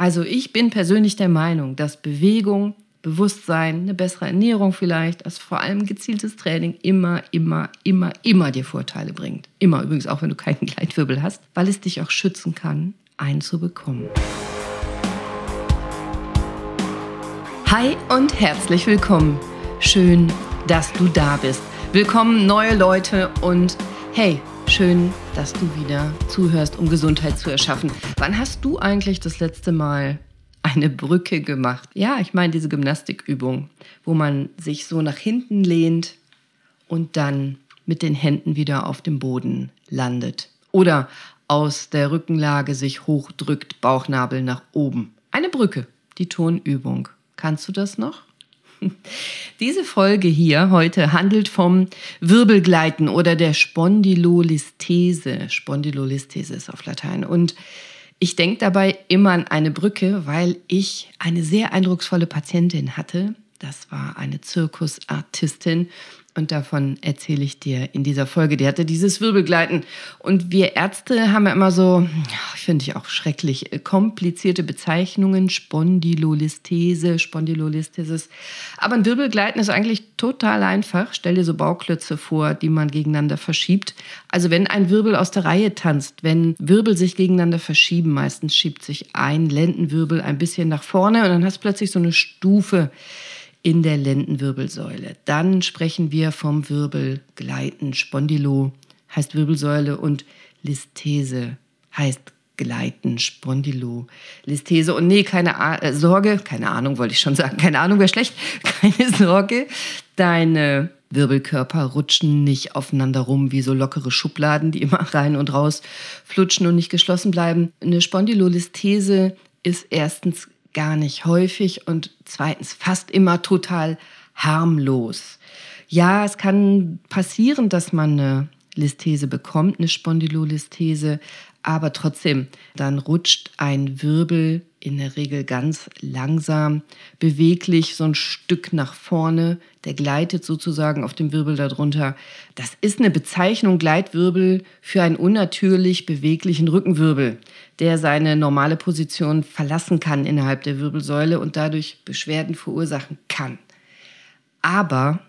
Also ich bin persönlich der Meinung, dass Bewegung, Bewusstsein, eine bessere Ernährung vielleicht, also vor allem gezieltes Training immer, immer, immer, immer dir Vorteile bringt. Immer übrigens auch, wenn du keinen Gleitwirbel hast, weil es dich auch schützen kann, einen zu bekommen. Hi und herzlich willkommen. Schön, dass du da bist. Willkommen neue Leute und hey, schön, dass du wieder zuhörst, um Gesundheit zu erschaffen. Wann hast du eigentlich das letzte Mal eine Brücke gemacht? Ja, ich meine diese Gymnastikübung, wo man sich so nach hinten lehnt und dann mit den Händen wieder auf dem Boden landet. Oder aus der Rückenlage sich hochdrückt, Bauchnabel nach oben. Eine Brücke, die Tonübung. Kannst du das noch? Diese Folge hier heute handelt vom Wirbelgleiten oder der Spondylolisthese. Spondylolisthese ist auf Latein. Und ich denke dabei immer an eine Brücke, weil ich eine sehr eindrucksvolle Patientin hatte. Das war eine Zirkusartistin und davon erzähle ich dir in dieser Folge. Die hatte dieses Wirbelgleiten. Und wir Ärzte haben ja immer so, finde ich auch schrecklich, äh, komplizierte Bezeichnungen. Spondylolisthese, Spondylolisthesis. Aber ein Wirbelgleiten ist eigentlich total einfach. Stell dir so Bauklötze vor, die man gegeneinander verschiebt. Also wenn ein Wirbel aus der Reihe tanzt, wenn Wirbel sich gegeneinander verschieben, meistens schiebt sich ein Lendenwirbel ein bisschen nach vorne und dann hast du plötzlich so eine Stufe in der Lendenwirbelsäule. Dann sprechen wir vom Wirbelgleiten. Spondylo heißt Wirbelsäule und Listhese heißt Gleiten, Spondylo, Listhese. Und nee, keine A äh, Sorge, keine Ahnung wollte ich schon sagen, keine Ahnung wäre schlecht, keine Sorge, deine Wirbelkörper rutschen nicht aufeinander rum wie so lockere Schubladen, die immer rein und raus flutschen und nicht geschlossen bleiben. Eine Spondylolisthese ist erstens gar nicht häufig und zweitens fast immer total harmlos. Ja, es kann passieren, dass man eine Listhese bekommt, eine Spondylolisthese, aber trotzdem, dann rutscht ein Wirbel in der Regel ganz langsam, beweglich so ein Stück nach vorne. Der gleitet sozusagen auf dem Wirbel darunter. Das ist eine Bezeichnung Gleitwirbel für einen unnatürlich beweglichen Rückenwirbel, der seine normale Position verlassen kann innerhalb der Wirbelsäule und dadurch Beschwerden verursachen kann. Aber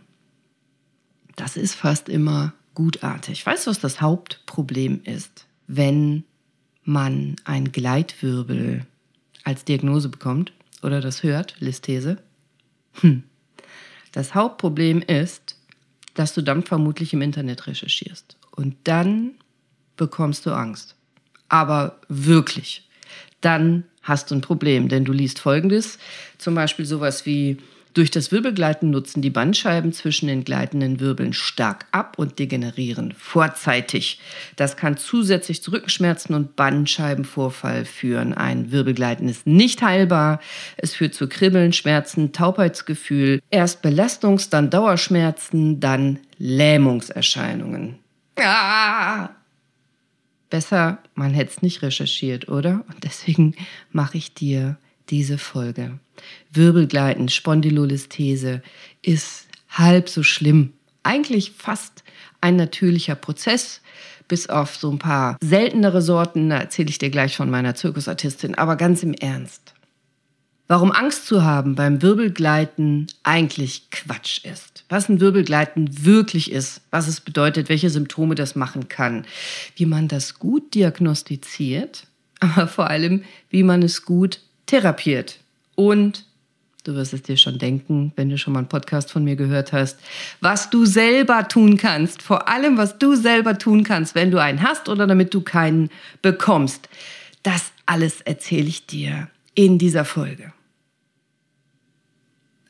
das ist fast immer gutartig. Weißt du, was das Hauptproblem ist, wenn man ein Gleitwirbel als Diagnose bekommt oder das hört, Listhese. Hm. Das Hauptproblem ist, dass du dann vermutlich im Internet recherchierst. Und dann bekommst du Angst. Aber wirklich. Dann hast du ein Problem, denn du liest Folgendes, zum Beispiel sowas wie durch das Wirbelgleiten nutzen die Bandscheiben zwischen den gleitenden Wirbeln stark ab und degenerieren vorzeitig. Das kann zusätzlich zu Rückenschmerzen und Bandscheibenvorfall führen. Ein Wirbelgleiten ist nicht heilbar. Es führt zu Kribbeln, Schmerzen, Taubheitsgefühl, erst Belastungs-, dann Dauerschmerzen, dann Lähmungserscheinungen. Ah! Besser, man hätte es nicht recherchiert, oder? Und deswegen mache ich dir diese Folge. Wirbelgleiten, Spondylolisthese ist halb so schlimm. Eigentlich fast ein natürlicher Prozess, bis auf so ein paar seltenere Sorten, da erzähle ich dir gleich von meiner Zirkusartistin, aber ganz im Ernst. Warum Angst zu haben beim Wirbelgleiten eigentlich Quatsch ist. Was ein Wirbelgleiten wirklich ist, was es bedeutet, welche Symptome das machen kann, wie man das gut diagnostiziert, aber vor allem, wie man es gut therapiert. Und du wirst es dir schon denken, wenn du schon mal einen Podcast von mir gehört hast, was du selber tun kannst. Vor allem, was du selber tun kannst, wenn du einen hast oder damit du keinen bekommst. Das alles erzähle ich dir in dieser Folge.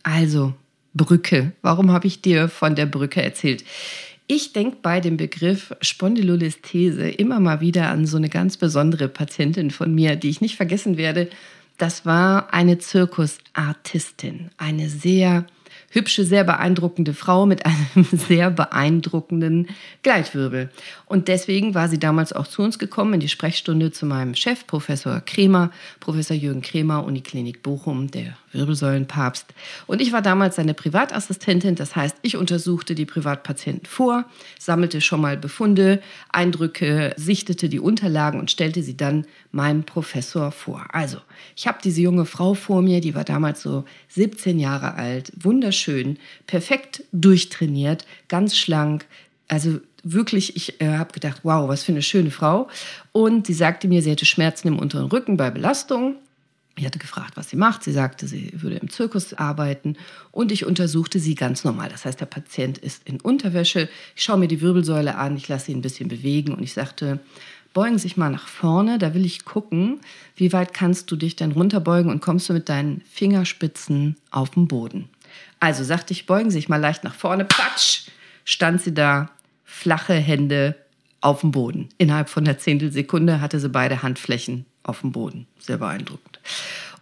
Also, Brücke. Warum habe ich dir von der Brücke erzählt? Ich denke bei dem Begriff Spondylolisthese immer mal wieder an so eine ganz besondere Patientin von mir, die ich nicht vergessen werde, das war eine Zirkusartistin, eine sehr hübsche, sehr beeindruckende Frau mit einem sehr beeindruckenden Gleitwirbel. Und deswegen war sie damals auch zu uns gekommen in die Sprechstunde zu meinem Chef, Professor Kremer, Professor Jürgen Kremer, Uniklinik Bochum, der Wirbelsäulenpapst. Und ich war damals seine Privatassistentin, das heißt, ich untersuchte die Privatpatienten vor, sammelte schon mal Befunde, Eindrücke, sichtete die Unterlagen und stellte sie dann meinem Professor vor. Also, ich habe diese junge Frau vor mir, die war damals so 17 Jahre alt, wunderschön, perfekt durchtrainiert, ganz schlank, also wirklich, ich äh, habe gedacht, wow, was für eine schöne Frau. Und sie sagte mir, sie hätte Schmerzen im unteren Rücken bei Belastung. Ich hatte gefragt, was sie macht. Sie sagte, sie würde im Zirkus arbeiten und ich untersuchte sie ganz normal. Das heißt, der Patient ist in Unterwäsche. Ich schaue mir die Wirbelsäule an, ich lasse ihn ein bisschen bewegen und ich sagte, beugen Sie sich mal nach vorne, da will ich gucken, wie weit kannst du dich denn runterbeugen und kommst du mit deinen Fingerspitzen auf den Boden. Also sagte ich, beugen Sie sich mal leicht nach vorne, patsch, stand sie da, flache Hände auf dem Boden. Innerhalb von einer Zehntelsekunde hatte sie beide Handflächen auf dem Boden. Sehr beeindruckend.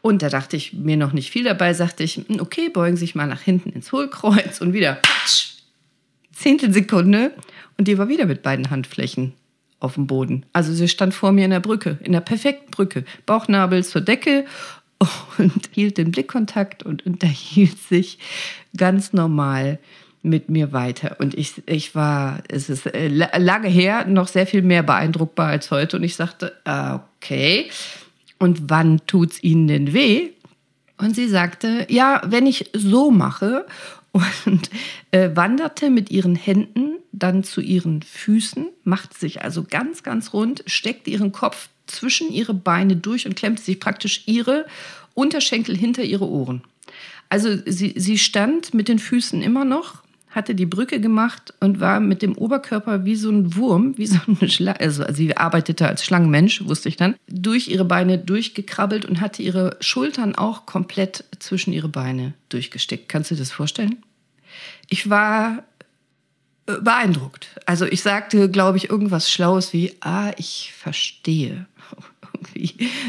Und da dachte ich mir noch nicht viel dabei, sagte ich, hm, okay, beugen Sie sich mal nach hinten ins Hohlkreuz und wieder patsch, Zehntelsekunde und die war wieder mit beiden Handflächen auf dem Boden. Also sie stand vor mir in der Brücke, in der perfekten Brücke, Bauchnabel zur Decke und hielt den Blickkontakt und unterhielt sich ganz normal mit mir weiter. Und ich, ich war, es ist äh, lange her, noch sehr viel mehr beeindruckbar als heute. Und ich sagte, okay, und wann tut's Ihnen denn weh? Und sie sagte, ja, wenn ich so mache und äh, wanderte mit ihren Händen dann zu ihren Füßen, machte sich also ganz, ganz rund, steckte ihren Kopf zwischen ihre Beine durch und klemmte sich praktisch ihre Unterschenkel hinter ihre Ohren. Also sie, sie stand mit den Füßen immer noch hatte die Brücke gemacht und war mit dem Oberkörper wie so ein Wurm, wie so eine Schlange, also sie arbeitete als Schlangenmensch, wusste ich dann, durch ihre Beine durchgekrabbelt und hatte ihre Schultern auch komplett zwischen ihre Beine durchgesteckt. Kannst du dir das vorstellen? Ich war äh, beeindruckt. Also ich sagte, glaube ich, irgendwas Schlaues wie, ah, ich verstehe.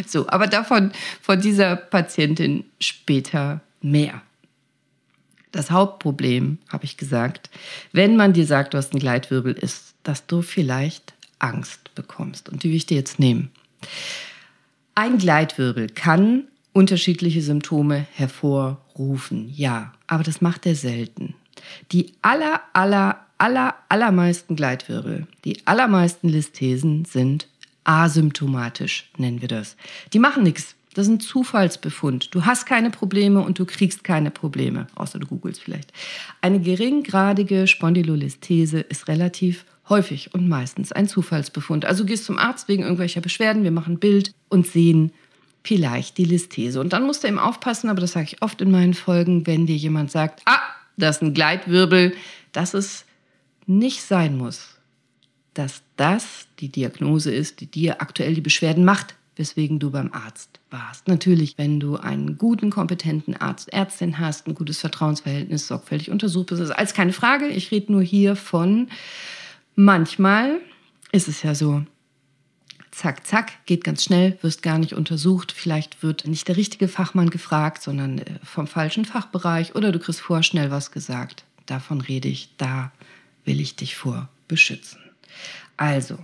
So, aber davon, von dieser Patientin später mehr. Das Hauptproblem, habe ich gesagt, wenn man dir sagt, du hast einen Gleitwirbel, ist, dass du vielleicht Angst bekommst. Und die will ich dir jetzt nehmen. Ein Gleitwirbel kann unterschiedliche Symptome hervorrufen, ja, aber das macht er selten. Die aller, aller, aller, allermeisten Gleitwirbel, die allermeisten Listhesen sind asymptomatisch, nennen wir das. Die machen nichts. Das ist ein Zufallsbefund. Du hast keine Probleme und du kriegst keine Probleme, außer du googelst vielleicht. Eine geringgradige Spondylolisthese ist relativ häufig und meistens ein Zufallsbefund. Also gehst zum Arzt wegen irgendwelcher Beschwerden, wir machen ein Bild und sehen vielleicht die Listhese. Und dann musst du eben aufpassen, aber das sage ich oft in meinen Folgen, wenn dir jemand sagt, ah, das ist ein Gleitwirbel, dass es nicht sein muss, dass das die Diagnose ist, die dir aktuell die Beschwerden macht weswegen du beim Arzt warst. Natürlich, wenn du einen guten, kompetenten Arzt, Ärztin hast, ein gutes Vertrauensverhältnis, sorgfältig untersucht bist, ist alles keine Frage. Ich rede nur hier von manchmal ist es ja so, zack, zack, geht ganz schnell, wirst gar nicht untersucht. Vielleicht wird nicht der richtige Fachmann gefragt, sondern äh, vom falschen Fachbereich oder du kriegst vorher schnell was gesagt. Davon rede ich, da will ich dich vor beschützen. Also,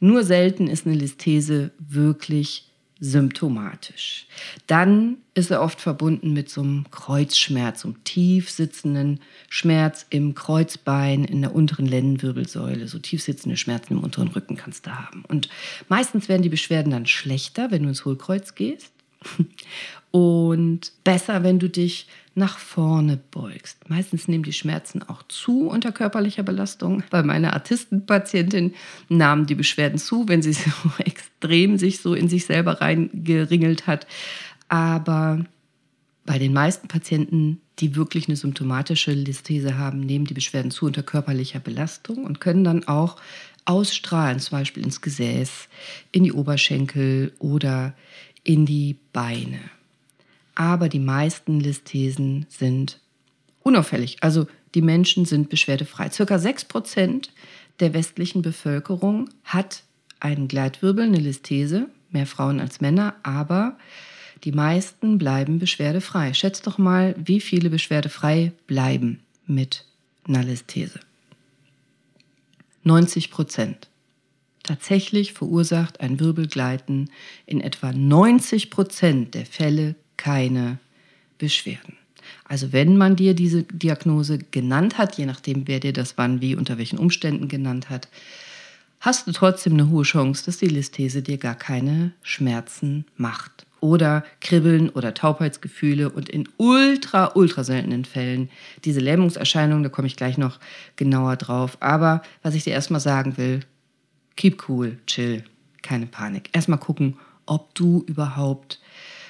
nur selten ist eine Listhese wirklich symptomatisch. Dann ist er oft verbunden mit so einem Kreuzschmerz, so einem tief sitzenden Schmerz im Kreuzbein, in der unteren Lendenwirbelsäule. So tief sitzende Schmerzen im unteren Rücken kannst du haben. Und meistens werden die Beschwerden dann schlechter, wenn du ins Hohlkreuz gehst. Und besser, wenn du dich nach vorne beugst. Meistens nehmen die Schmerzen auch zu unter körperlicher Belastung. Bei meiner Artistenpatientin nahmen die Beschwerden zu, wenn sie so extrem sich so in sich selber reingeringelt hat. Aber bei den meisten Patienten, die wirklich eine symptomatische Listhese haben, nehmen die Beschwerden zu unter körperlicher Belastung und können dann auch ausstrahlen, zum Beispiel ins Gesäß, in die Oberschenkel oder in die Beine aber die meisten Listhesen sind unauffällig. Also die Menschen sind beschwerdefrei. Circa 6% der westlichen Bevölkerung hat einen Gleitwirbel, eine Listhese, mehr Frauen als Männer, aber Die meisten bleiben beschwerdefrei. Schätzt doch mal, wie viele beschwerdefrei bleiben mit Nalisthese. 90 Prozent. Tatsächlich verursacht ein Wirbelgleiten in etwa 90 Prozent der Fälle keine Beschwerden. Also wenn man dir diese Diagnose genannt hat, je nachdem, wer dir das wann, wie, unter welchen Umständen genannt hat, hast du trotzdem eine hohe Chance, dass die Listhese dir gar keine Schmerzen macht. Oder Kribbeln oder Taubheitsgefühle und in ultra, ultra seltenen Fällen diese Lähmungserscheinungen, da komme ich gleich noch genauer drauf. Aber was ich dir erstmal sagen will, keep cool, chill, keine Panik. Erstmal gucken, ob du überhaupt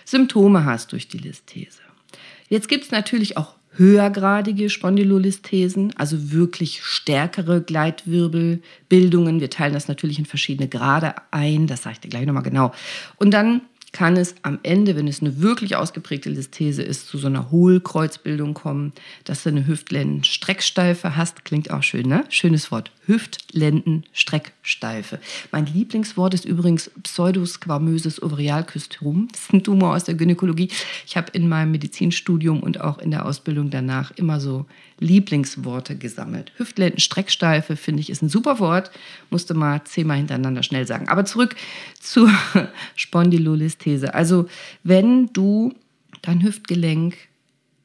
Symptome hast durch die Listhese. Jetzt gibt es natürlich auch höhergradige Spondylolisthesen, also wirklich stärkere Gleitwirbelbildungen. Wir teilen das natürlich in verschiedene Grade ein, das sage ich dir gleich nochmal genau. Und dann kann es am Ende, wenn es eine wirklich ausgeprägte Listhese ist, zu so einer Hohlkreuzbildung kommen, dass du eine Hüftlendenstrecksteife hast. Klingt auch schön, ne? Schönes Wort. Hüftlendenstrecksteife. Mein Lieblingswort ist übrigens Pseudosquamöses Ovarialkystrom. Das ist ein Tumor aus der Gynäkologie. Ich habe in meinem Medizinstudium und auch in der Ausbildung danach immer so Lieblingsworte gesammelt. Hüftlendenstrecksteife, finde ich, ist ein super Wort. Musste mal zehnmal hintereinander schnell sagen. Aber zurück zur Spondylolisthese. Also, wenn du dein Hüftgelenk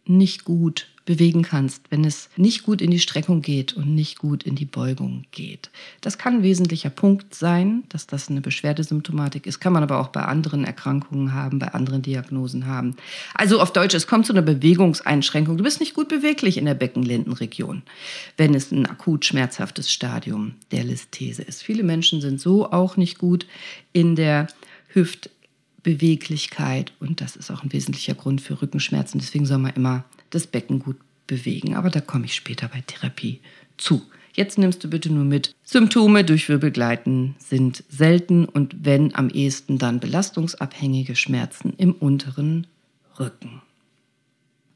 nicht gut bewegen kannst, wenn es nicht gut in die Streckung geht und nicht gut in die Beugung geht. Das kann ein wesentlicher Punkt sein, dass das eine Beschwerdesymptomatik ist, kann man aber auch bei anderen Erkrankungen haben, bei anderen Diagnosen haben. Also auf Deutsch, es kommt zu einer Bewegungseinschränkung. Du bist nicht gut beweglich in der Beckenlendenregion, wenn es ein akut schmerzhaftes Stadium der Listhese ist. Viele Menschen sind so auch nicht gut in der Hüftbeweglichkeit und das ist auch ein wesentlicher Grund für Rückenschmerzen. Deswegen soll man immer das Becken gut bewegen. Aber da komme ich später bei Therapie zu. Jetzt nimmst du bitte nur mit. Symptome durch Wirbelgleiten sind selten und wenn am ehesten dann belastungsabhängige Schmerzen im unteren Rücken.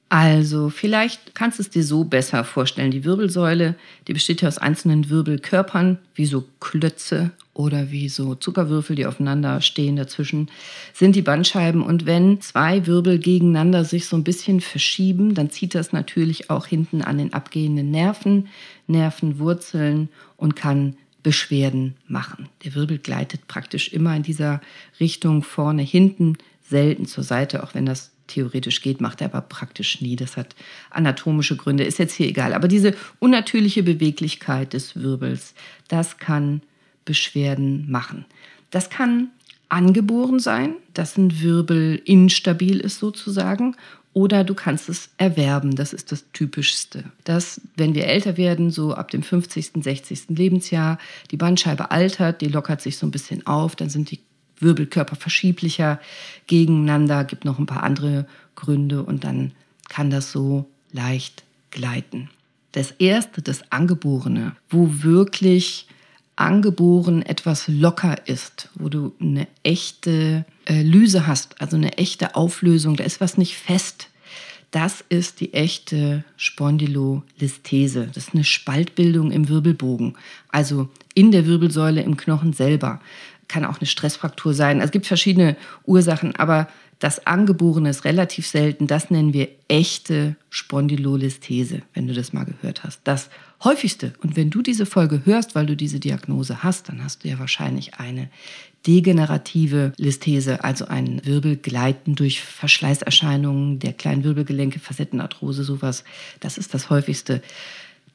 Also, vielleicht kannst du es dir so besser vorstellen. Die Wirbelsäule, die besteht ja aus einzelnen Wirbelkörpern, wie so Klötze oder wie so Zuckerwürfel, die aufeinander stehen. Dazwischen sind die Bandscheiben. Und wenn zwei Wirbel gegeneinander sich so ein bisschen verschieben, dann zieht das natürlich auch hinten an den abgehenden Nerven, Nervenwurzeln und kann Beschwerden machen. Der Wirbel gleitet praktisch immer in dieser Richtung vorne, hinten, selten zur Seite, auch wenn das theoretisch geht, macht er aber praktisch nie. Das hat anatomische Gründe, ist jetzt hier egal. Aber diese unnatürliche Beweglichkeit des Wirbels, das kann Beschwerden machen. Das kann angeboren sein, dass ein Wirbel instabil ist sozusagen. Oder du kannst es erwerben, das ist das Typischste. Dass, wenn wir älter werden, so ab dem 50., 60. Lebensjahr, die Bandscheibe altert, die lockert sich so ein bisschen auf, dann sind die Wirbelkörper verschieblicher gegeneinander, gibt noch ein paar andere Gründe und dann kann das so leicht gleiten. Das erste, das Angeborene, wo wirklich angeboren etwas locker ist, wo du eine echte äh, Lyse hast, also eine echte Auflösung, da ist was nicht fest. Das ist die echte Spondylolisthese. Das ist eine Spaltbildung im Wirbelbogen, also in der Wirbelsäule im Knochen selber kann auch eine Stressfraktur sein. Also es gibt verschiedene Ursachen, aber das Angeborene ist relativ selten. Das nennen wir echte Spondylolisthese, wenn du das mal gehört hast. Das häufigste. Und wenn du diese Folge hörst, weil du diese Diagnose hast, dann hast du ja wahrscheinlich eine degenerative Listhese, also ein Wirbelgleiten durch Verschleißerscheinungen der kleinen Wirbelgelenke, Facettenarthrose, sowas. Das ist das häufigste.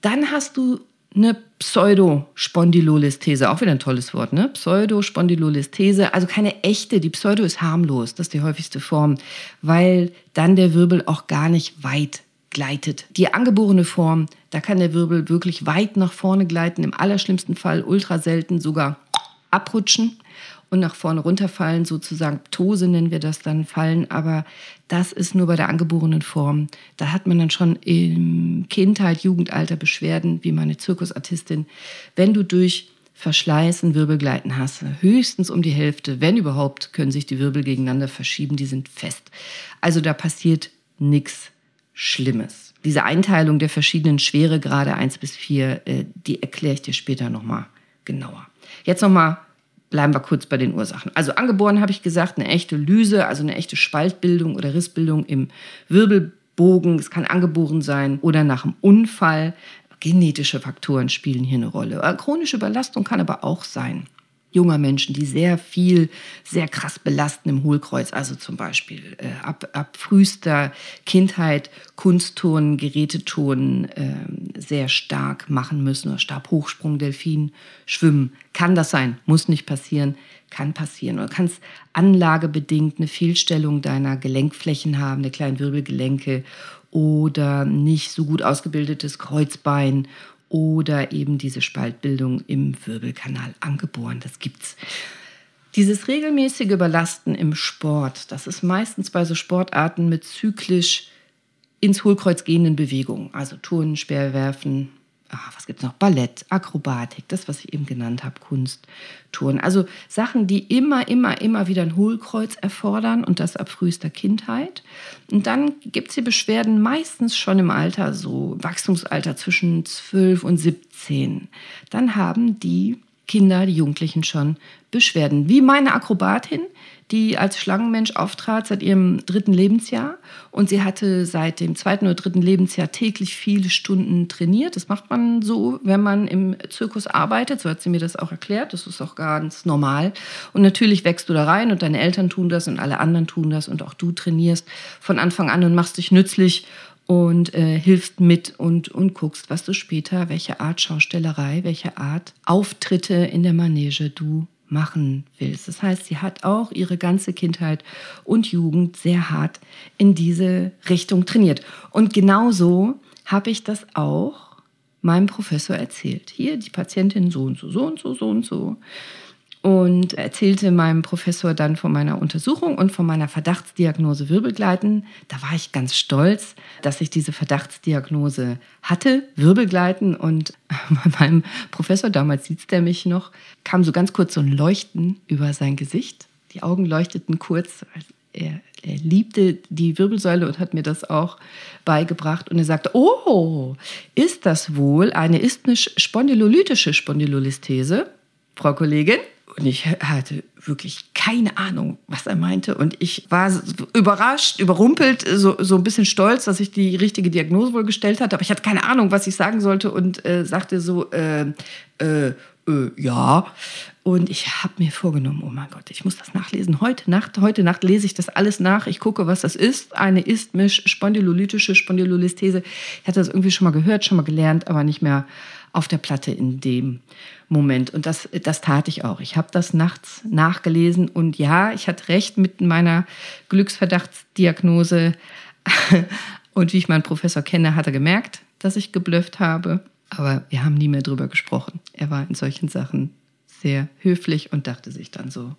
Dann hast du eine Pseudospondylolistese, auch wieder ein tolles Wort, ne? Pseudospondylolistese, also keine echte, die Pseudo ist harmlos, das ist die häufigste Form, weil dann der Wirbel auch gar nicht weit gleitet. Die angeborene Form, da kann der Wirbel wirklich weit nach vorne gleiten, im allerschlimmsten Fall ultra selten sogar abrutschen und nach vorne runterfallen, sozusagen Ptose nennen wir das dann, fallen. Aber das ist nur bei der angeborenen Form. Da hat man dann schon im Kindheit, Jugendalter Beschwerden, wie meine Zirkusartistin. Wenn du durch Verschleißen Wirbelgleiten hast, höchstens um die Hälfte, wenn überhaupt, können sich die Wirbel gegeneinander verschieben, die sind fest. Also da passiert nichts Schlimmes. Diese Einteilung der verschiedenen Schweregrade 1 bis 4, äh, die erkläre ich dir später nochmal genauer. Jetzt nochmal bleiben wir kurz bei den Ursachen. Also angeboren habe ich gesagt, eine echte Lyse, also eine echte Spaltbildung oder Rissbildung im Wirbelbogen. Es kann angeboren sein oder nach einem Unfall. Genetische Faktoren spielen hier eine Rolle. Chronische Überlastung kann aber auch sein junger Menschen, die sehr viel, sehr krass belasten im Hohlkreuz. Also zum Beispiel äh, ab, ab frühester Kindheit Kunstturnen, Geräteturnen äh, sehr stark machen müssen oder Stabhochsprung, Delfin, Schwimmen. Kann das sein, muss nicht passieren, kann passieren. Oder kannst anlagebedingt eine Fehlstellung deiner Gelenkflächen haben, der kleinen Wirbelgelenke oder nicht so gut ausgebildetes Kreuzbein oder eben diese Spaltbildung im Wirbelkanal angeboren. Das gibt's. Dieses regelmäßige Überlasten im Sport, das ist meistens bei so Sportarten mit zyklisch ins Hohlkreuz gehenden Bewegungen, also Turnen, Speerwerfen, ah, was gibt es noch? Ballett, Akrobatik, das, was ich eben genannt habe, Kunst, Touren. Also Sachen, die immer, immer, immer wieder ein Hohlkreuz erfordern und das ab frühester Kindheit. Und dann gibt es die Beschwerden meistens schon im Alter, so Wachstumsalter zwischen 12 und 17. Dann haben die Kinder, die Jugendlichen schon Beschwerden. Wie meine Akrobatin, die als Schlangenmensch auftrat seit ihrem dritten Lebensjahr. Und sie hatte seit dem zweiten oder dritten Lebensjahr täglich viele Stunden trainiert. Das macht man so, wenn man im Zirkus arbeitet. So hat sie mir das auch erklärt. Das ist auch ganz normal. Und natürlich wächst du da rein und deine Eltern tun das und alle anderen tun das und auch du trainierst von Anfang an und machst dich nützlich und äh, hilfst mit und, und guckst, was du später, welche Art Schaustellerei, welche Art Auftritte in der Manege du machen willst. Das heißt, sie hat auch ihre ganze Kindheit und Jugend sehr hart in diese Richtung trainiert. Und genauso habe ich das auch meinem Professor erzählt. Hier die Patientin so und so, so und so, so und so und erzählte meinem Professor dann von meiner Untersuchung und von meiner Verdachtsdiagnose Wirbelgleiten. Da war ich ganz stolz, dass ich diese Verdachtsdiagnose hatte, Wirbelgleiten. Und bei meinem Professor, damals sieht er mich noch, kam so ganz kurz so ein Leuchten über sein Gesicht. Die Augen leuchteten kurz. Er, er liebte die Wirbelsäule und hat mir das auch beigebracht. Und er sagte, oh, ist das wohl eine isthmisch-spondylolytische Spondylolisthese, Frau Kollegin? Und ich hatte wirklich keine Ahnung, was er meinte. Und ich war überrascht, überrumpelt, so, so ein bisschen stolz, dass ich die richtige Diagnose wohl gestellt hatte. Aber ich hatte keine Ahnung, was ich sagen sollte und äh, sagte so, äh, äh, äh ja. Und ich habe mir vorgenommen, oh mein Gott, ich muss das nachlesen. Heute Nacht, heute Nacht lese ich das alles nach. Ich gucke, was das ist. Eine isthmisch-spondylolytische Spondylolisthese. Ich hatte das irgendwie schon mal gehört, schon mal gelernt, aber nicht mehr auf der Platte in dem Moment. Und das, das tat ich auch. Ich habe das nachts nachgelesen und ja, ich hatte recht mit meiner Glücksverdachtsdiagnose. und wie ich meinen Professor kenne, hat er gemerkt, dass ich geblufft habe. Aber wir haben nie mehr drüber gesprochen. Er war in solchen Sachen sehr höflich und dachte sich dann so,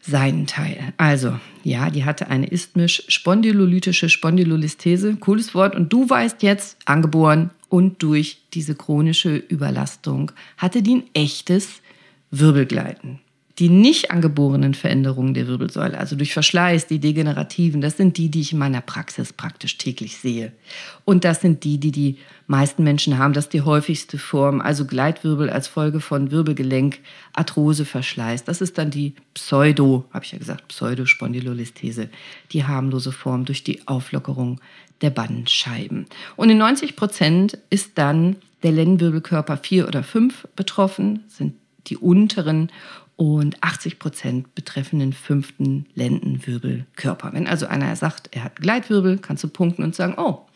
seinen Teil. Also, ja, die hatte eine isthmisch-spondylolytische Spondylolisthese. Cooles Wort. Und du weißt jetzt, angeboren und durch diese chronische Überlastung hatte die ein echtes Wirbelgleiten. Die nicht angeborenen Veränderungen der Wirbelsäule, also durch Verschleiß, die degenerativen, das sind die, die ich in meiner Praxis praktisch täglich sehe. Und das sind die, die die meisten Menschen haben. Das ist die häufigste Form, also Gleitwirbel als Folge von Wirbelgelenk, Arthrose, Verschleiß. Das ist dann die Pseudo, habe ich ja gesagt, Pseudospondylolistese, die harmlose Form durch die Auflockerung der Bandscheiben. Und in 90 Prozent ist dann der Lendenwirbelkörper 4 oder 5 betroffen, sind die unteren und 80 Prozent betreffen den fünften Lendenwirbelkörper. Wenn also einer sagt, er hat Gleitwirbel, kannst du punkten und sagen, oh,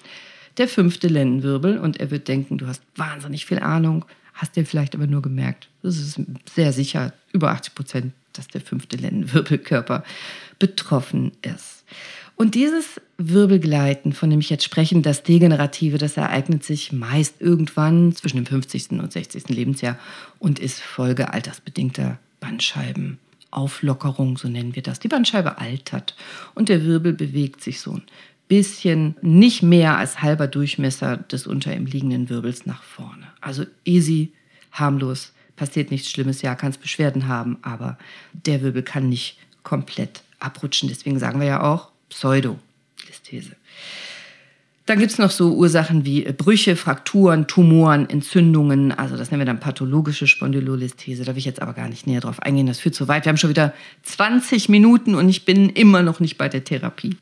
der fünfte Lendenwirbel und er wird denken, du hast wahnsinnig viel Ahnung, hast dir vielleicht aber nur gemerkt, das ist sehr sicher, über 80 Prozent, dass der fünfte Lendenwirbelkörper betroffen ist. Und dieses Wirbelgleiten, von dem ich jetzt spreche, das Degenerative, das ereignet sich meist irgendwann zwischen dem 50. und 60. Lebensjahr und ist Folge altersbedingter Bandscheibenauflockerung, so nennen wir das. Die Bandscheibe altert und der Wirbel bewegt sich so ein bisschen, nicht mehr als halber Durchmesser des unter ihm liegenden Wirbels nach vorne. Also easy, harmlos, passiert nichts Schlimmes, ja, kann es Beschwerden haben, aber der Wirbel kann nicht komplett abrutschen. Deswegen sagen wir ja auch Pseudo-Listhese. Dann gibt es noch so Ursachen wie Brüche, Frakturen, Tumoren, Entzündungen. Also das nennen wir dann pathologische Spondylolistese. Da will ich jetzt aber gar nicht näher drauf eingehen. Das führt zu weit. Wir haben schon wieder 20 Minuten und ich bin immer noch nicht bei der Therapie.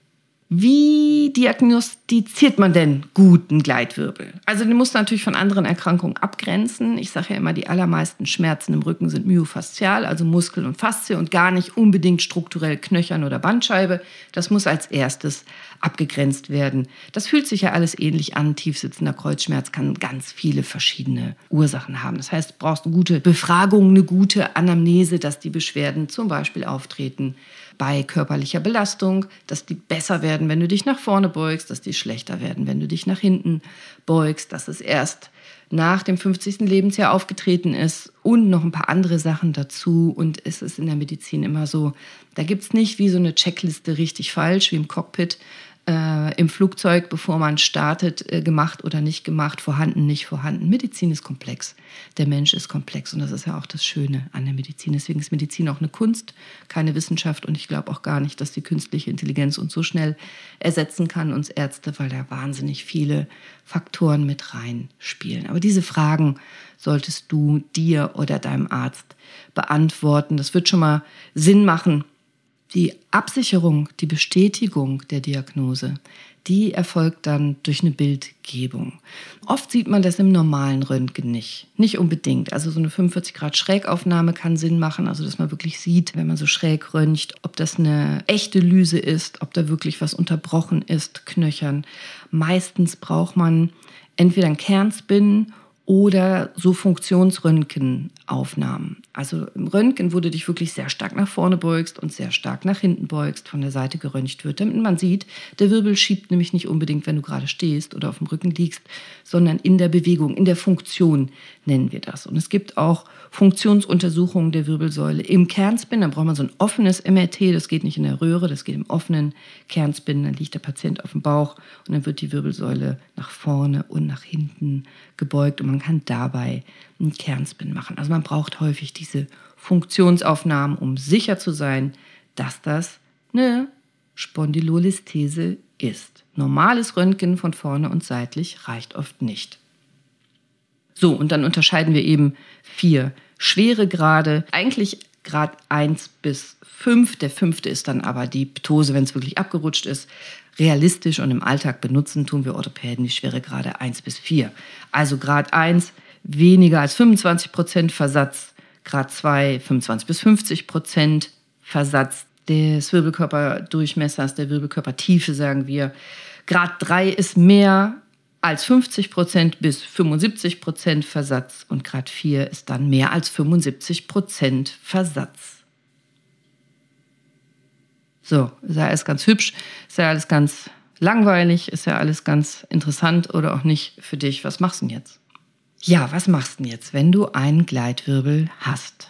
Wie diagnostiziert man denn guten Gleitwirbel? Also den muss natürlich von anderen Erkrankungen abgrenzen. Ich sage ja immer, die allermeisten Schmerzen im Rücken sind myofaszial, also Muskel und Faszie und gar nicht unbedingt strukturell Knöchern oder Bandscheibe. Das muss als erstes abgegrenzt werden. Das fühlt sich ja alles ähnlich an. Tiefsitzender Kreuzschmerz kann ganz viele verschiedene Ursachen haben. Das heißt, du brauchst eine gute Befragung, eine gute Anamnese, dass die Beschwerden zum Beispiel auftreten bei körperlicher Belastung, dass die besser werden, wenn du dich nach vorne beugst, dass die schlechter werden, wenn du dich nach hinten beugst, dass es erst nach dem 50. Lebensjahr aufgetreten ist und noch ein paar andere Sachen dazu. Und es ist in der Medizin immer so, da gibt es nicht wie so eine Checkliste richtig falsch, wie im Cockpit, äh, im Flugzeug, bevor man startet, äh, gemacht oder nicht gemacht, vorhanden, nicht vorhanden. Medizin ist komplex. Der Mensch ist komplex und das ist ja auch das Schöne an der Medizin. Deswegen ist Medizin auch eine Kunst, keine Wissenschaft und ich glaube auch gar nicht, dass die künstliche Intelligenz uns so schnell ersetzen kann, uns Ärzte, weil da wahnsinnig viele Faktoren mit reinspielen. Aber diese Fragen solltest du dir oder deinem Arzt beantworten. Das wird schon mal Sinn machen, die Absicherung, die Bestätigung der Diagnose, die erfolgt dann durch eine Bildgebung. Oft sieht man das im normalen Röntgen nicht. Nicht unbedingt. Also so eine 45 Grad Schrägaufnahme kann Sinn machen, also dass man wirklich sieht, wenn man so schräg röntgt, ob das eine echte Lyse ist, ob da wirklich was unterbrochen ist, knöchern. Meistens braucht man entweder ein Kernspin oder so Funktionsröntgenaufnahmen. Also im Röntgen, wo du dich wirklich sehr stark nach vorne beugst und sehr stark nach hinten beugst, von der Seite geröntgt wird, damit man sieht, der Wirbel schiebt nämlich nicht unbedingt, wenn du gerade stehst oder auf dem Rücken liegst, sondern in der Bewegung, in der Funktion nennen wir das. Und es gibt auch Funktionsuntersuchungen der Wirbelsäule im Kernspin. Dann braucht man so ein offenes MRT, das geht nicht in der Röhre, das geht im offenen Kernspin. Dann liegt der Patient auf dem Bauch und dann wird die Wirbelsäule nach vorne und nach hinten gebeugt und man kann dabei einen Kernspin machen. Also man braucht häufig diese Funktionsaufnahmen, um sicher zu sein, dass das eine Spondylolistese ist. Normales Röntgen von vorne und seitlich reicht oft nicht. So, und dann unterscheiden wir eben vier schwere Grade. Eigentlich Grad 1 bis 5. Der fünfte ist dann aber die Ptose, wenn es wirklich abgerutscht ist. Realistisch und im Alltag benutzen tun wir Orthopäden die Schweregrade 1 bis 4. Also Grad 1 weniger als 25 Prozent Versatz, Grad 2 25 bis 50 Prozent Versatz des Wirbelkörperdurchmessers, der Wirbelkörpertiefe, sagen wir. Grad 3 ist mehr als 50 Prozent bis 75 Prozent Versatz und Grad 4 ist dann mehr als 75 Prozent Versatz. So, ist ja alles ganz hübsch, ist ja alles ganz langweilig, ist ja alles ganz interessant oder auch nicht für dich. Was machst du denn jetzt? Ja, was machst du jetzt, wenn du einen Gleitwirbel hast?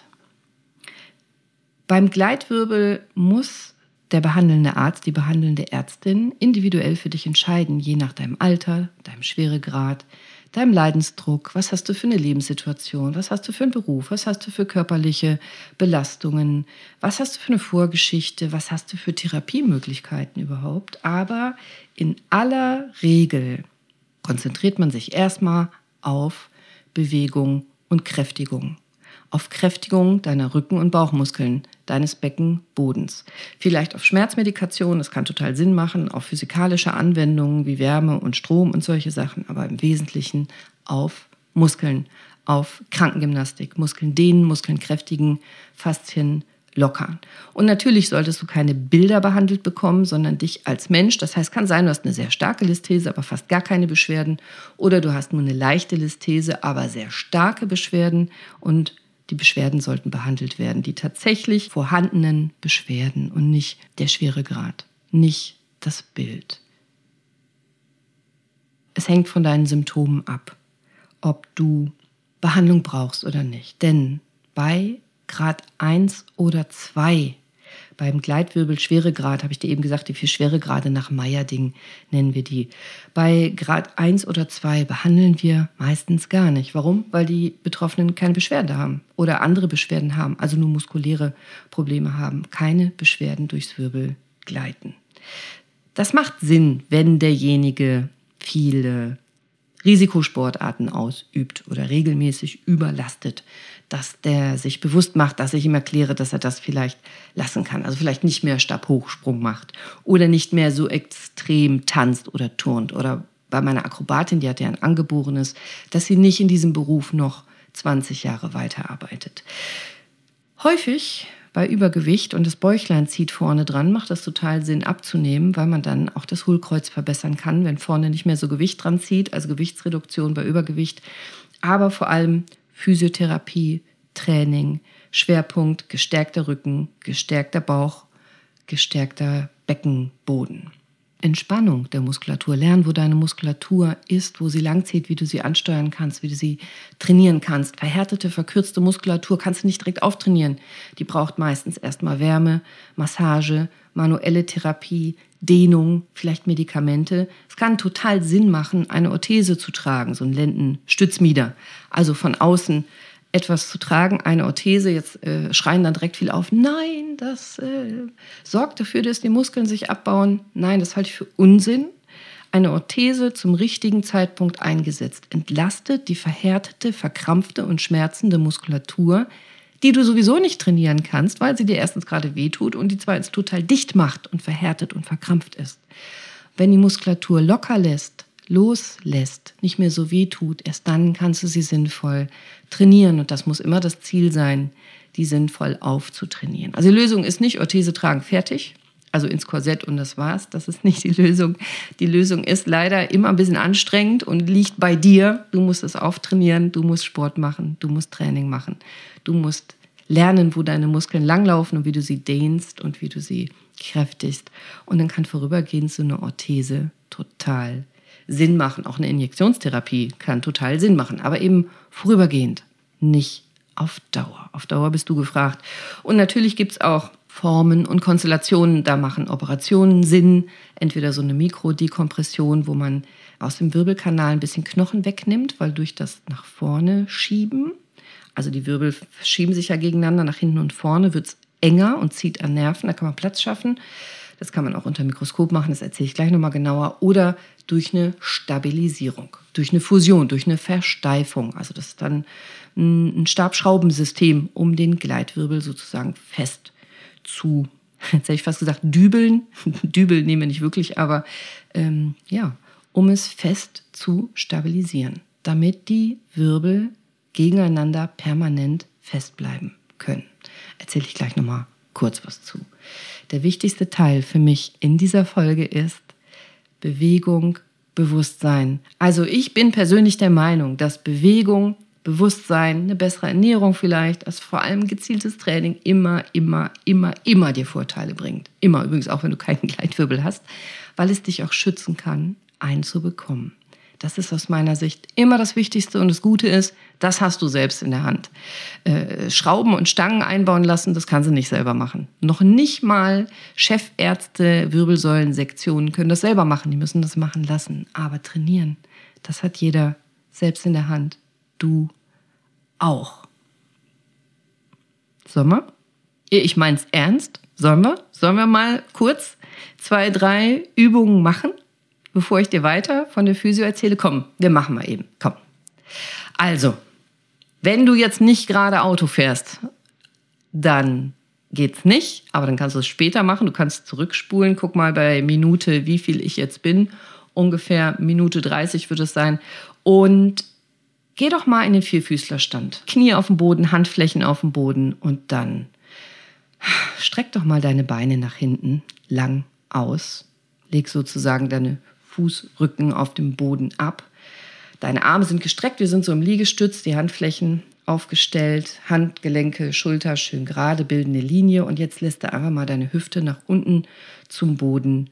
Beim Gleitwirbel muss der behandelnde Arzt, die behandelnde Ärztin individuell für dich entscheiden, je nach deinem Alter, deinem Schweregrad, deinem Leidensdruck, was hast du für eine Lebenssituation, was hast du für einen Beruf, was hast du für körperliche Belastungen, was hast du für eine Vorgeschichte, was hast du für Therapiemöglichkeiten überhaupt. Aber in aller Regel konzentriert man sich erstmal auf Bewegung und Kräftigung auf Kräftigung deiner Rücken- und Bauchmuskeln, deines Beckenbodens. Vielleicht auf Schmerzmedikation, das kann total Sinn machen, auf physikalische Anwendungen wie Wärme und Strom und solche Sachen, aber im Wesentlichen auf Muskeln, auf Krankengymnastik, Muskeln dehnen, Muskeln kräftigen, Faszien lockern. Und natürlich solltest du keine Bilder behandelt bekommen, sondern dich als Mensch. Das heißt, kann sein, du hast eine sehr starke Listhese, aber fast gar keine Beschwerden. Oder du hast nur eine leichte Listhese, aber sehr starke Beschwerden und die Beschwerden sollten behandelt werden, die tatsächlich vorhandenen Beschwerden und nicht der schwere Grad, nicht das Bild. Es hängt von deinen Symptomen ab, ob du Behandlung brauchst oder nicht. Denn bei Grad 1 oder 2 beim Gleitwirbel Schweregrad habe ich dir eben gesagt, die vier Schweregrade nach Meyerding nennen wir die. Bei Grad 1 oder 2 behandeln wir meistens gar nicht. Warum? Weil die Betroffenen keine Beschwerden haben oder andere Beschwerden haben, also nur muskuläre Probleme haben, keine Beschwerden durchs Wirbel gleiten. Das macht Sinn, wenn derjenige viele Risikosportarten ausübt oder regelmäßig überlastet, dass der sich bewusst macht, dass ich ihm erkläre, dass er das vielleicht lassen kann. Also vielleicht nicht mehr Stabhochsprung macht oder nicht mehr so extrem tanzt oder turnt. Oder bei meiner Akrobatin, die hat ja ein angeborenes, dass sie nicht in diesem Beruf noch 20 Jahre weiterarbeitet. Häufig bei Übergewicht und das Bäuchlein zieht vorne dran, macht das total Sinn abzunehmen, weil man dann auch das Hohlkreuz verbessern kann, wenn vorne nicht mehr so Gewicht dran zieht, also Gewichtsreduktion bei Übergewicht. Aber vor allem Physiotherapie, Training, Schwerpunkt gestärkter Rücken, gestärkter Bauch, gestärkter Beckenboden. Entspannung der Muskulatur. Lernen, wo deine Muskulatur ist, wo sie langzieht, wie du sie ansteuern kannst, wie du sie trainieren kannst. Verhärtete, verkürzte Muskulatur kannst du nicht direkt auftrainieren. Die braucht meistens erstmal Wärme, Massage, manuelle Therapie, Dehnung, vielleicht Medikamente. Es kann total Sinn machen, eine Orthese zu tragen, so ein Lendenstützmieder. Also von außen etwas zu tragen, eine Orthese, jetzt äh, schreien dann direkt viel auf, nein, das äh, sorgt dafür, dass die Muskeln sich abbauen. Nein, das halte ich für Unsinn. Eine Orthese zum richtigen Zeitpunkt eingesetzt entlastet die verhärtete, verkrampfte und schmerzende Muskulatur, die du sowieso nicht trainieren kannst, weil sie dir erstens gerade wehtut und die zweitens total dicht macht und verhärtet und verkrampft ist. Wenn die Muskulatur locker lässt, loslässt, nicht mehr so weh tut, erst dann kannst du sie sinnvoll trainieren. Und das muss immer das Ziel sein, die sinnvoll aufzutrainieren. Also die Lösung ist nicht Orthese tragen, fertig. Also ins Korsett und das war's. Das ist nicht die Lösung. Die Lösung ist leider immer ein bisschen anstrengend und liegt bei dir. Du musst es auftrainieren, du musst Sport machen, du musst Training machen. Du musst lernen, wo deine Muskeln langlaufen und wie du sie dehnst und wie du sie kräftigst. Und dann kann vorübergehend so eine Orthese total Sinn machen. Auch eine Injektionstherapie kann total Sinn machen, aber eben vorübergehend, nicht auf Dauer. Auf Dauer bist du gefragt. Und natürlich gibt es auch Formen und Konstellationen, da machen Operationen Sinn. Entweder so eine Mikrodekompression, wo man aus dem Wirbelkanal ein bisschen Knochen wegnimmt, weil durch das nach vorne schieben, also die Wirbel schieben sich ja gegeneinander nach hinten und vorne, wird es enger und zieht an Nerven, da kann man Platz schaffen. Das kann man auch unter Mikroskop machen, das erzähle ich gleich nochmal genauer. Oder durch eine Stabilisierung, durch eine Fusion, durch eine Versteifung. Also das ist dann ein Stabschraubensystem, um den Gleitwirbel sozusagen fest zu, jetzt hätte ich fast gesagt, dübeln. Dübeln nehmen wir nicht wirklich, aber ähm, ja, um es fest zu stabilisieren, damit die Wirbel gegeneinander permanent festbleiben können. Erzähle ich gleich nochmal kurz was zu. Der wichtigste Teil für mich in dieser Folge ist Bewegung, Bewusstsein. Also ich bin persönlich der Meinung, dass Bewegung, Bewusstsein, eine bessere Ernährung vielleicht, als vor allem gezieltes Training immer, immer, immer, immer dir Vorteile bringt. Immer übrigens auch, wenn du keinen Gleitwirbel hast, weil es dich auch schützen kann, einen zu bekommen. Das ist aus meiner Sicht immer das Wichtigste und das Gute ist, das hast du selbst in der Hand. Äh, Schrauben und Stangen einbauen lassen, das kannst du nicht selber machen. Noch nicht mal Chefärzte, Wirbelsäulensektionen können das selber machen. Die müssen das machen lassen. Aber trainieren, das hat jeder selbst in der Hand. Du auch. Sollen wir? Ich mein's ernst. Sollen wir? Sollen wir mal kurz zwei, drei Übungen machen? bevor ich dir weiter von der Physio erzähle, komm, wir machen mal eben. Komm. Also, wenn du jetzt nicht gerade Auto fährst, dann geht's nicht, aber dann kannst du es später machen. Du kannst zurückspulen. Guck mal bei Minute, wie viel ich jetzt bin. Ungefähr Minute 30 wird es sein. Und geh doch mal in den Vierfüßlerstand. Knie auf dem Boden, Handflächen auf dem Boden und dann streck doch mal deine Beine nach hinten lang aus. Leg sozusagen deine Fußrücken auf dem Boden ab. Deine Arme sind gestreckt, wir sind so im Liegestütz, die Handflächen aufgestellt, Handgelenke, Schulter schön gerade, bilden eine Linie und jetzt lässt du einfach mal deine Hüfte nach unten zum Boden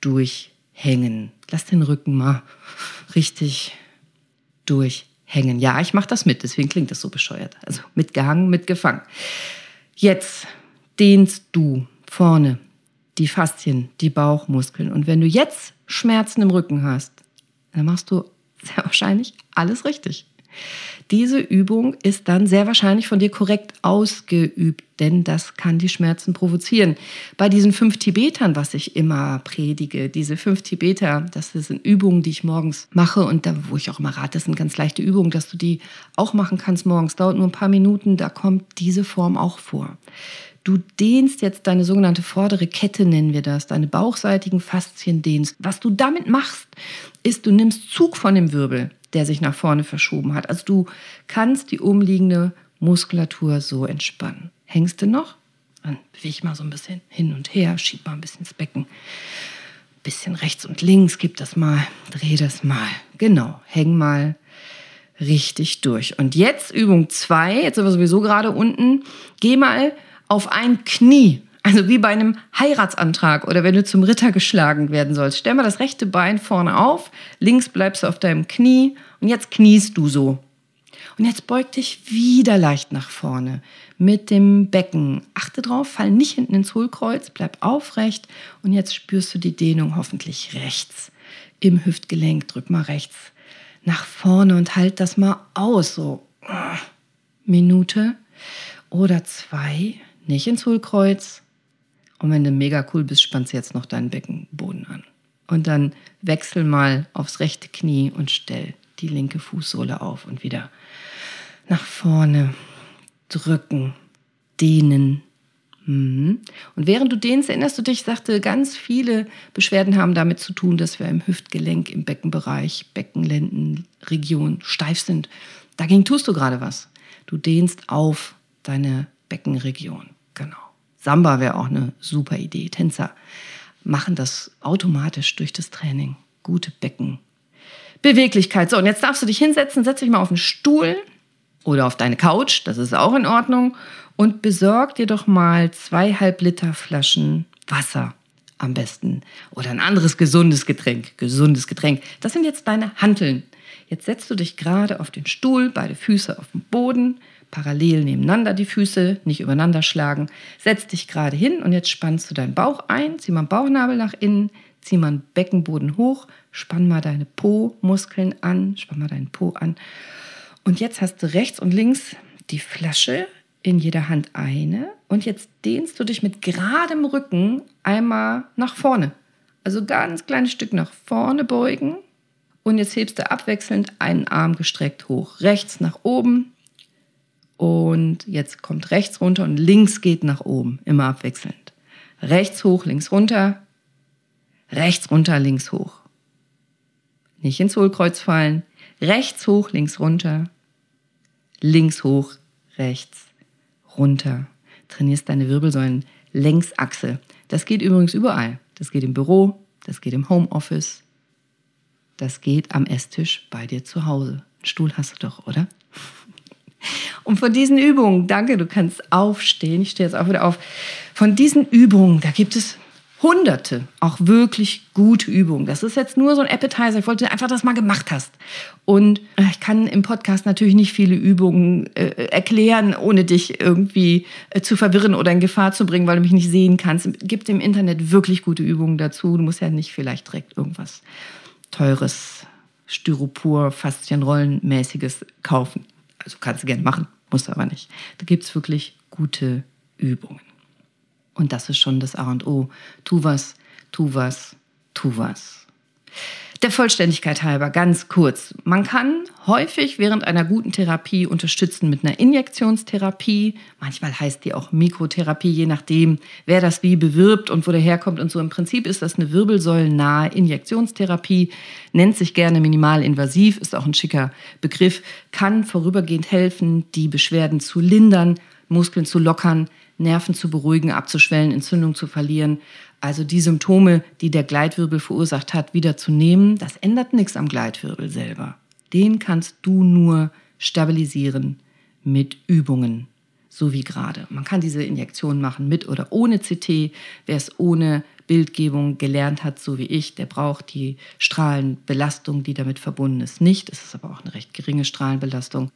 durchhängen. Lass den Rücken mal richtig durchhängen. Ja, ich mache das mit, deswegen klingt das so bescheuert. Also mitgehangen, mitgefangen. Jetzt dehnst du vorne die Faszien, die Bauchmuskeln. Und wenn du jetzt Schmerzen im Rücken hast, dann machst du sehr wahrscheinlich alles richtig. Diese Übung ist dann sehr wahrscheinlich von dir korrekt ausgeübt, denn das kann die Schmerzen provozieren. Bei diesen fünf Tibetern, was ich immer predige, diese fünf Tibeter, das sind Übungen, die ich morgens mache und da, wo ich auch immer rate, das sind ganz leichte Übungen, dass du die auch machen kannst morgens. Dauert nur ein paar Minuten, da kommt diese Form auch vor. Du dehnst jetzt deine sogenannte vordere Kette, nennen wir das, deine bauchseitigen Faszien dehnst. Was du damit machst, ist, du nimmst Zug von dem Wirbel der sich nach vorne verschoben hat. Also du kannst die umliegende Muskulatur so entspannen. Hängst du noch? Dann bewege mal so ein bisschen hin und her, schieb mal ein bisschen das Becken. Bisschen rechts und links, gib das mal, dreh das mal. Genau, häng mal richtig durch. Und jetzt Übung 2, jetzt sind wir sowieso gerade unten. Geh mal auf ein Knie also wie bei einem Heiratsantrag oder wenn du zum Ritter geschlagen werden sollst. Stell mal das rechte Bein vorne auf, links bleibst du auf deinem Knie und jetzt kniest du so. Und jetzt beug dich wieder leicht nach vorne mit dem Becken. Achte drauf, fall nicht hinten ins Hohlkreuz, bleib aufrecht und jetzt spürst du die Dehnung hoffentlich rechts im Hüftgelenk. Drück mal rechts nach vorne und halt das mal aus. So Minute oder zwei, nicht ins Hohlkreuz und wenn du mega cool bist, spannst du jetzt noch deinen Beckenboden an. Und dann wechsel mal aufs rechte Knie und stell die linke Fußsohle auf und wieder nach vorne drücken, dehnen. Mhm. Und während du dehnst, erinnerst du dich, sagte, ganz viele Beschwerden haben damit zu tun, dass wir im Hüftgelenk, im Beckenbereich, Beckenlendenregion steif sind. Dagegen tust du gerade was. Du dehnst auf deine Beckenregion. Genau. Samba wäre auch eine super Idee. Tänzer machen das automatisch durch das Training. Gute Becken. Beweglichkeit. So, und jetzt darfst du dich hinsetzen, setz dich mal auf einen Stuhl oder auf deine Couch, das ist auch in Ordnung. Und besorg dir doch mal zweieinhalb Liter Flaschen Wasser am besten. Oder ein anderes gesundes Getränk. Gesundes Getränk. Das sind jetzt deine Hanteln. Jetzt setzt du dich gerade auf den Stuhl, beide Füße auf dem Boden, parallel nebeneinander die Füße, nicht übereinander schlagen. Setz dich gerade hin und jetzt spannst du deinen Bauch ein, zieh mal den Bauchnabel nach innen, zieh mal den Beckenboden hoch, spann mal deine Po-Muskeln an, spann mal deinen Po an. Und jetzt hast du rechts und links die Flasche, in jeder Hand eine. Und jetzt dehnst du dich mit geradem Rücken einmal nach vorne. Also ganz kleines Stück nach vorne beugen. Und jetzt hebst du abwechselnd einen Arm gestreckt hoch. Rechts nach oben, und jetzt kommt rechts runter und links geht nach oben, immer abwechselnd. Rechts hoch, links runter, rechts runter, links hoch. Nicht ins Hohlkreuz fallen. Rechts hoch, links runter, links hoch, rechts runter. Trainierst deine Wirbelsäulen Längsachse. Das geht übrigens überall. Das geht im Büro, das geht im Homeoffice, das geht am Esstisch bei dir zu Hause. Einen Stuhl hast du doch, oder? Und von diesen Übungen, danke, du kannst aufstehen, ich stehe jetzt auch wieder auf. Von diesen Übungen, da gibt es hunderte, auch wirklich gute Übungen. Das ist jetzt nur so ein Appetizer. Ich wollte einfach, dass du mal gemacht hast. Und ich kann im Podcast natürlich nicht viele Übungen äh, erklären, ohne dich irgendwie äh, zu verwirren oder in Gefahr zu bringen, weil du mich nicht sehen kannst. Es gibt im Internet wirklich gute Übungen dazu. Du musst ja nicht vielleicht direkt irgendwas teures, Styropor, Faszienrollenmäßiges kaufen. Also kannst du gerne machen, musst aber nicht. Da gibt es wirklich gute Übungen. Und das ist schon das A und O. Tu was, tu was, tu was. Der Vollständigkeit halber, ganz kurz. Man kann häufig während einer guten Therapie unterstützen mit einer Injektionstherapie. Manchmal heißt die auch Mikrotherapie, je nachdem, wer das wie bewirbt und wo der herkommt und so. Im Prinzip ist das eine wirbelsäulennahe Injektionstherapie, nennt sich gerne minimalinvasiv, ist auch ein schicker Begriff, kann vorübergehend helfen, die Beschwerden zu lindern, Muskeln zu lockern, Nerven zu beruhigen, abzuschwellen, Entzündung zu verlieren. Also die Symptome, die der Gleitwirbel verursacht hat, wieder zu nehmen. Das ändert nichts am Gleitwirbel selber. Den kannst du nur stabilisieren mit Übungen, so wie gerade. Man kann diese Injektion machen mit oder ohne CT. Wer es ohne Bildgebung gelernt hat, so wie ich, der braucht die Strahlenbelastung, die damit verbunden ist, nicht. Es ist aber auch eine recht geringe Strahlenbelastung.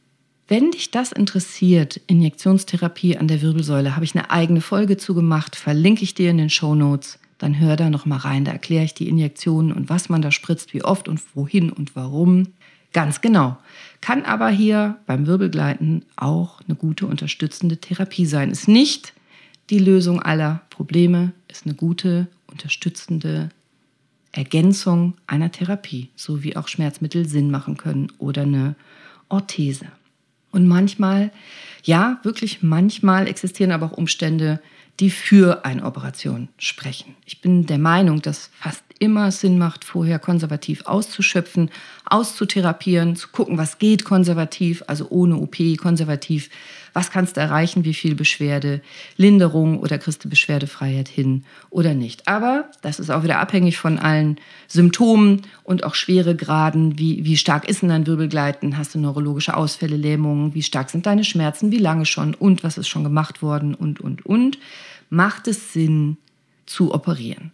Wenn dich das interessiert, Injektionstherapie an der Wirbelsäule, habe ich eine eigene Folge zugemacht, verlinke ich dir in den Show Notes. Dann hör da noch mal rein, da erkläre ich die Injektionen und was man da spritzt, wie oft und wohin und warum. Ganz genau. Kann aber hier beim Wirbelgleiten auch eine gute unterstützende Therapie sein. Ist nicht die Lösung aller Probleme, ist eine gute unterstützende Ergänzung einer Therapie, so wie auch Schmerzmittel Sinn machen können oder eine Orthese. Und manchmal, ja, wirklich manchmal existieren aber auch Umstände, die für eine Operation sprechen. Ich bin der Meinung, dass fast immer Sinn macht, vorher konservativ auszuschöpfen, auszutherapieren, zu gucken, was geht konservativ, also ohne OP, konservativ, was kannst du erreichen, wie viel Beschwerde, Linderung oder kriegst du Beschwerdefreiheit hin oder nicht. Aber das ist auch wieder abhängig von allen Symptomen und auch Schweregraden, wie, wie stark ist denn dein Wirbelgleiten, hast du neurologische Ausfälle, Lähmungen, wie stark sind deine Schmerzen, wie lange schon? Und was ist schon gemacht worden? Und, und, und. Macht es Sinn zu operieren.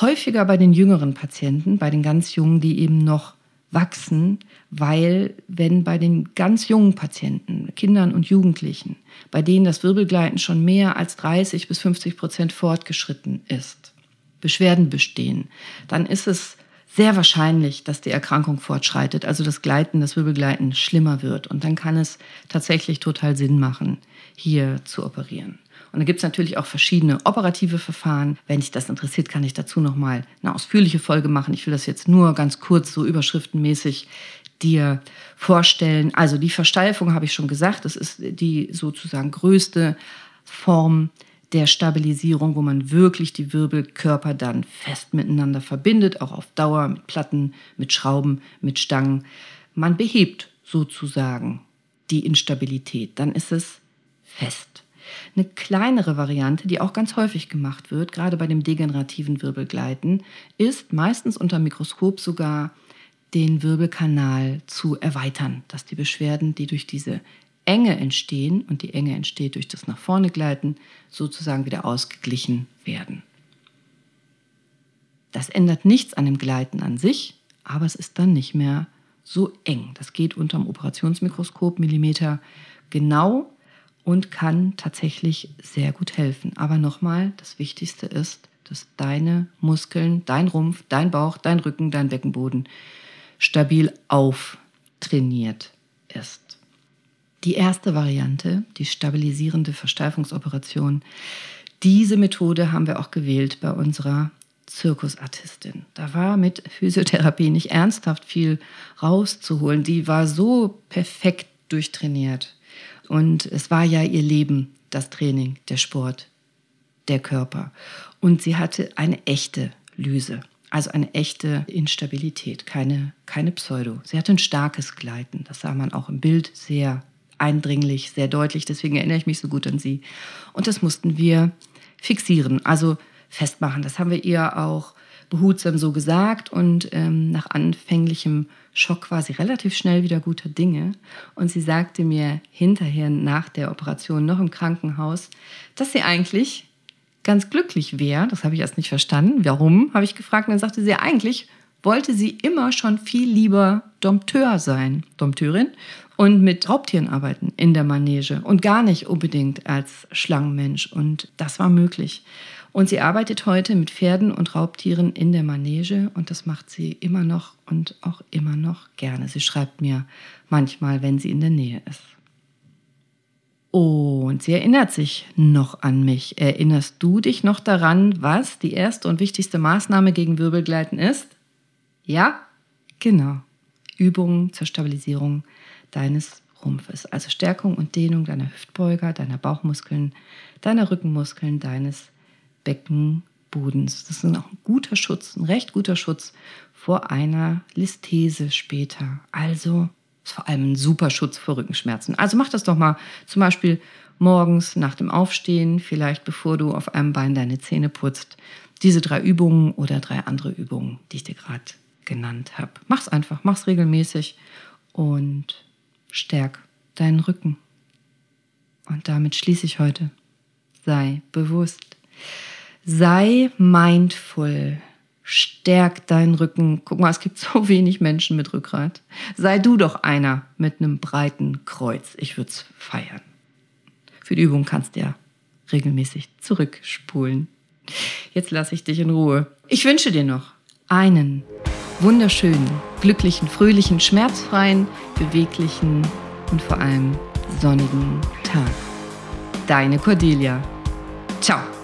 Häufiger bei den jüngeren Patienten, bei den ganz jungen, die eben noch wachsen, weil wenn bei den ganz jungen Patienten, Kindern und Jugendlichen, bei denen das Wirbelgleiten schon mehr als 30 bis 50 Prozent fortgeschritten ist, Beschwerden bestehen, dann ist es sehr wahrscheinlich, dass die Erkrankung fortschreitet, also das Gleiten, das Wirbelgleiten schlimmer wird. Und dann kann es tatsächlich total Sinn machen, hier zu operieren. Und da gibt es natürlich auch verschiedene operative Verfahren. Wenn dich das interessiert, kann ich dazu nochmal eine ausführliche Folge machen. Ich will das jetzt nur ganz kurz, so überschriftenmäßig dir vorstellen. Also die Versteifung habe ich schon gesagt, das ist die sozusagen größte Form der Stabilisierung, wo man wirklich die Wirbelkörper dann fest miteinander verbindet, auch auf Dauer mit Platten, mit Schrauben, mit Stangen. Man behebt sozusagen die Instabilität, dann ist es fest. Eine kleinere Variante, die auch ganz häufig gemacht wird, gerade bei dem degenerativen Wirbelgleiten, ist meistens unter Mikroskop sogar den Wirbelkanal zu erweitern, dass die Beschwerden, die durch diese Enge entstehen, und die Enge entsteht durch das nach vorne gleiten, sozusagen wieder ausgeglichen werden. Das ändert nichts an dem Gleiten an sich, aber es ist dann nicht mehr so eng. Das geht unter dem Operationsmikroskop Millimeter genau und kann tatsächlich sehr gut helfen. Aber nochmal, das Wichtigste ist, dass deine Muskeln, dein Rumpf, dein Bauch, dein Rücken, dein Beckenboden stabil auftrainiert ist. Die erste Variante, die stabilisierende Versteifungsoperation, diese Methode haben wir auch gewählt bei unserer Zirkusartistin. Da war mit Physiotherapie nicht ernsthaft viel rauszuholen. Die war so perfekt durchtrainiert. Und es war ja ihr Leben, das Training, der Sport, der Körper. Und sie hatte eine echte Lyse, also eine echte Instabilität, keine, keine Pseudo. Sie hatte ein starkes Gleiten, das sah man auch im Bild sehr eindringlich, sehr deutlich, deswegen erinnere ich mich so gut an sie. Und das mussten wir fixieren, also festmachen. Das haben wir ihr auch behutsam so gesagt und ähm, nach anfänglichem Schock sie relativ schnell wieder guter Dinge und sie sagte mir hinterher nach der Operation noch im Krankenhaus, dass sie eigentlich ganz glücklich wäre. Das habe ich erst nicht verstanden. Warum, habe ich gefragt. Und dann sagte sie, eigentlich wollte sie immer schon viel lieber Dompteur sein, Dompteurin, und mit Raubtieren arbeiten in der Manege und gar nicht unbedingt als Schlangenmensch. Und das war möglich. Und sie arbeitet heute mit Pferden und Raubtieren in der Manege und das macht sie immer noch und auch immer noch gerne. Sie schreibt mir manchmal, wenn sie in der Nähe ist. Und sie erinnert sich noch an mich. Erinnerst du dich noch daran, was die erste und wichtigste Maßnahme gegen Wirbelgleiten ist? Ja, genau. Übungen zur Stabilisierung deines Rumpfes. Also Stärkung und Dehnung deiner Hüftbeuger, deiner Bauchmuskeln, deiner Rückenmuskeln, deines Beckenbodens. Das ist auch ein guter Schutz, ein recht guter Schutz vor einer Listhese später. Also ist vor allem ein super Schutz vor Rückenschmerzen. Also mach das doch mal zum Beispiel morgens nach dem Aufstehen, vielleicht bevor du auf einem Bein deine Zähne putzt. Diese drei Übungen oder drei andere Übungen, die ich dir gerade genannt habe. Mach's einfach, mach's regelmäßig und stärk deinen Rücken. Und damit schließe ich heute. Sei bewusst. Sei mindful. Stärk deinen Rücken. Guck mal, es gibt so wenig Menschen mit Rückgrat. Sei du doch einer mit einem breiten Kreuz. Ich würde es feiern. Für die Übung kannst du ja regelmäßig zurückspulen. Jetzt lasse ich dich in Ruhe. Ich wünsche dir noch einen wunderschönen, glücklichen, fröhlichen, schmerzfreien, beweglichen und vor allem sonnigen Tag. Deine Cordelia. Ciao.